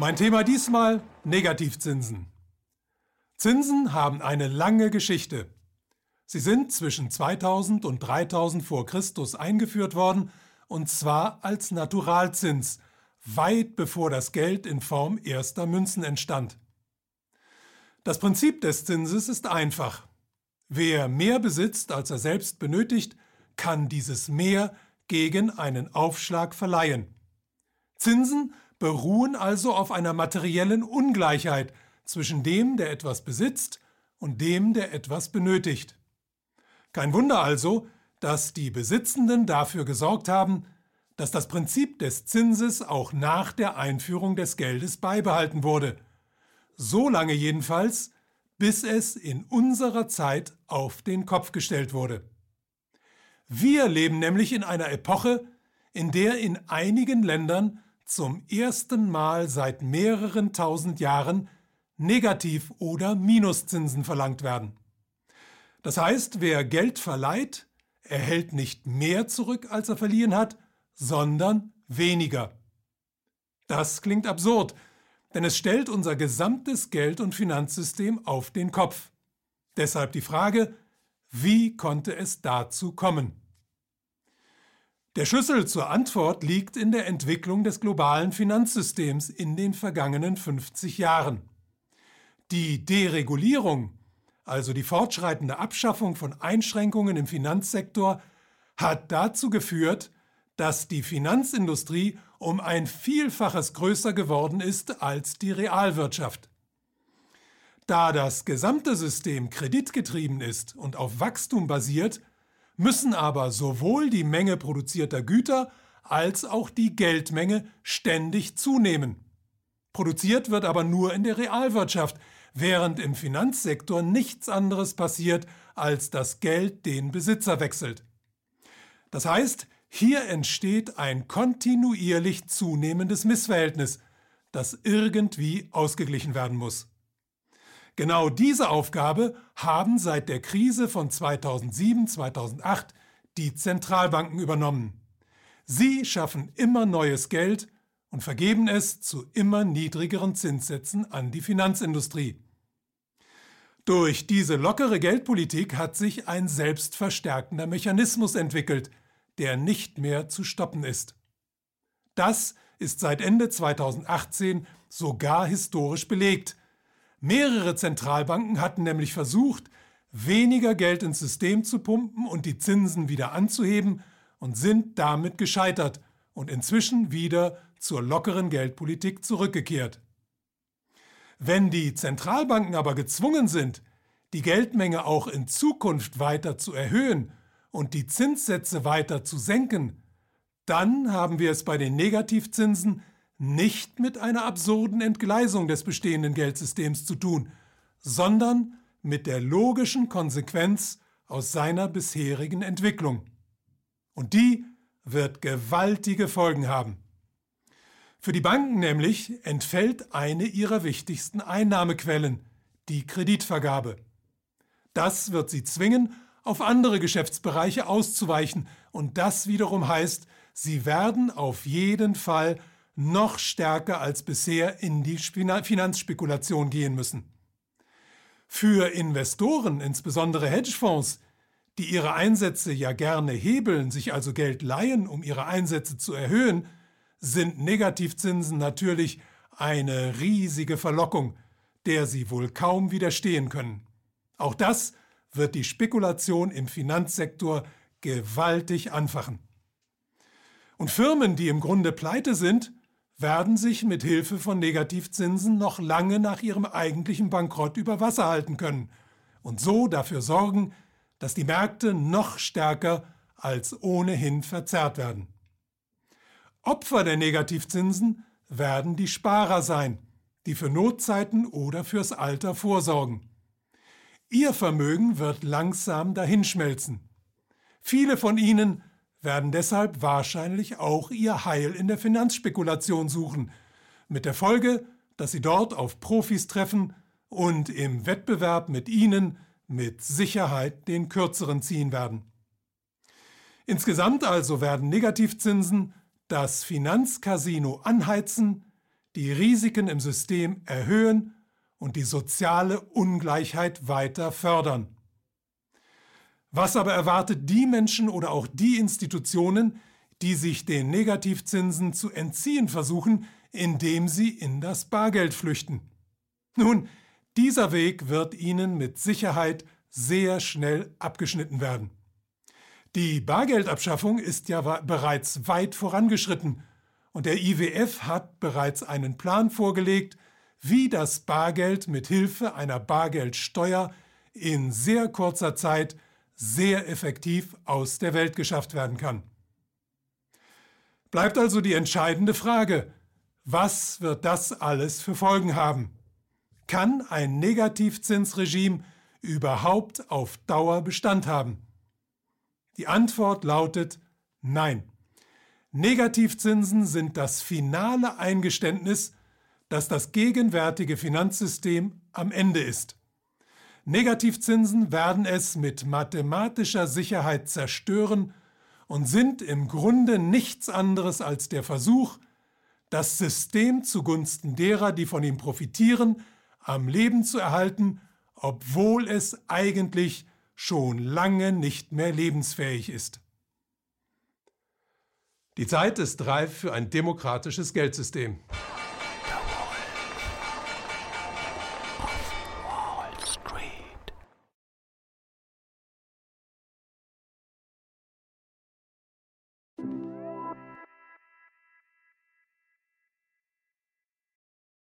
Mein Thema diesmal Negativzinsen. Zinsen haben eine lange Geschichte. Sie sind zwischen 2000 und 3000 vor Christus eingeführt worden, und zwar als Naturalzins, weit bevor das Geld in Form erster Münzen entstand. Das Prinzip des Zinses ist einfach. Wer mehr besitzt, als er selbst benötigt, kann dieses Mehr gegen einen Aufschlag verleihen. Zinsen beruhen also auf einer materiellen Ungleichheit zwischen dem, der etwas besitzt, und dem, der etwas benötigt. Kein Wunder also, dass die Besitzenden dafür gesorgt haben, dass das Prinzip des Zinses auch nach der Einführung des Geldes beibehalten wurde. So lange jedenfalls, bis es in unserer Zeit auf den Kopf gestellt wurde. Wir leben nämlich in einer Epoche, in der in einigen Ländern zum ersten Mal seit mehreren tausend Jahren Negativ- oder Minuszinsen verlangt werden. Das heißt, wer Geld verleiht, erhält nicht mehr zurück, als er verliehen hat, sondern weniger. Das klingt absurd, denn es stellt unser gesamtes Geld- und Finanzsystem auf den Kopf. Deshalb die Frage, wie konnte es dazu kommen? Der Schlüssel zur Antwort liegt in der Entwicklung des globalen Finanzsystems in den vergangenen 50 Jahren. Die Deregulierung, also die fortschreitende Abschaffung von Einschränkungen im Finanzsektor, hat dazu geführt, dass die Finanzindustrie um ein Vielfaches größer geworden ist als die Realwirtschaft. Da das gesamte System kreditgetrieben ist und auf Wachstum basiert, müssen aber sowohl die Menge produzierter Güter als auch die Geldmenge ständig zunehmen. Produziert wird aber nur in der Realwirtschaft, während im Finanzsektor nichts anderes passiert, als dass Geld den Besitzer wechselt. Das heißt, hier entsteht ein kontinuierlich zunehmendes Missverhältnis, das irgendwie ausgeglichen werden muss. Genau diese Aufgabe haben seit der Krise von 2007-2008 die Zentralbanken übernommen. Sie schaffen immer neues Geld und vergeben es zu immer niedrigeren Zinssätzen an die Finanzindustrie. Durch diese lockere Geldpolitik hat sich ein selbstverstärkender Mechanismus entwickelt, der nicht mehr zu stoppen ist. Das ist seit Ende 2018 sogar historisch belegt, Mehrere Zentralbanken hatten nämlich versucht, weniger Geld ins System zu pumpen und die Zinsen wieder anzuheben und sind damit gescheitert und inzwischen wieder zur lockeren Geldpolitik zurückgekehrt. Wenn die Zentralbanken aber gezwungen sind, die Geldmenge auch in Zukunft weiter zu erhöhen und die Zinssätze weiter zu senken, dann haben wir es bei den Negativzinsen nicht mit einer absurden Entgleisung des bestehenden Geldsystems zu tun, sondern mit der logischen Konsequenz aus seiner bisherigen Entwicklung. Und die wird gewaltige Folgen haben. Für die Banken nämlich entfällt eine ihrer wichtigsten Einnahmequellen, die Kreditvergabe. Das wird sie zwingen, auf andere Geschäftsbereiche auszuweichen, und das wiederum heißt, sie werden auf jeden Fall noch stärker als bisher in die Finanzspekulation gehen müssen. Für Investoren, insbesondere Hedgefonds, die ihre Einsätze ja gerne hebeln, sich also Geld leihen, um ihre Einsätze zu erhöhen, sind Negativzinsen natürlich eine riesige Verlockung, der sie wohl kaum widerstehen können. Auch das wird die Spekulation im Finanzsektor gewaltig anfachen. Und Firmen, die im Grunde pleite sind, werden sich mit Hilfe von Negativzinsen noch lange nach ihrem eigentlichen Bankrott über Wasser halten können und so dafür sorgen, dass die Märkte noch stärker als ohnehin verzerrt werden. Opfer der Negativzinsen werden die Sparer sein, die für Notzeiten oder fürs Alter vorsorgen. Ihr Vermögen wird langsam dahinschmelzen. Viele von ihnen werden deshalb wahrscheinlich auch ihr Heil in der Finanzspekulation suchen, mit der Folge, dass sie dort auf Profis treffen und im Wettbewerb mit ihnen mit Sicherheit den kürzeren ziehen werden. Insgesamt also werden Negativzinsen das Finanzcasino anheizen, die Risiken im System erhöhen und die soziale Ungleichheit weiter fördern. Was aber erwartet die Menschen oder auch die Institutionen, die sich den Negativzinsen zu entziehen versuchen, indem sie in das Bargeld flüchten? Nun, dieser Weg wird ihnen mit Sicherheit sehr schnell abgeschnitten werden. Die Bargeldabschaffung ist ja bereits weit vorangeschritten und der IWF hat bereits einen Plan vorgelegt, wie das Bargeld mit Hilfe einer Bargeldsteuer in sehr kurzer Zeit sehr effektiv aus der Welt geschafft werden kann. Bleibt also die entscheidende Frage, was wird das alles für Folgen haben? Kann ein Negativzinsregime überhaupt auf Dauer Bestand haben? Die Antwort lautet Nein. Negativzinsen sind das finale Eingeständnis, dass das gegenwärtige Finanzsystem am Ende ist. Negativzinsen werden es mit mathematischer Sicherheit zerstören und sind im Grunde nichts anderes als der Versuch, das System zugunsten derer, die von ihm profitieren, am Leben zu erhalten, obwohl es eigentlich schon lange nicht mehr lebensfähig ist. Die Zeit ist reif für ein demokratisches Geldsystem.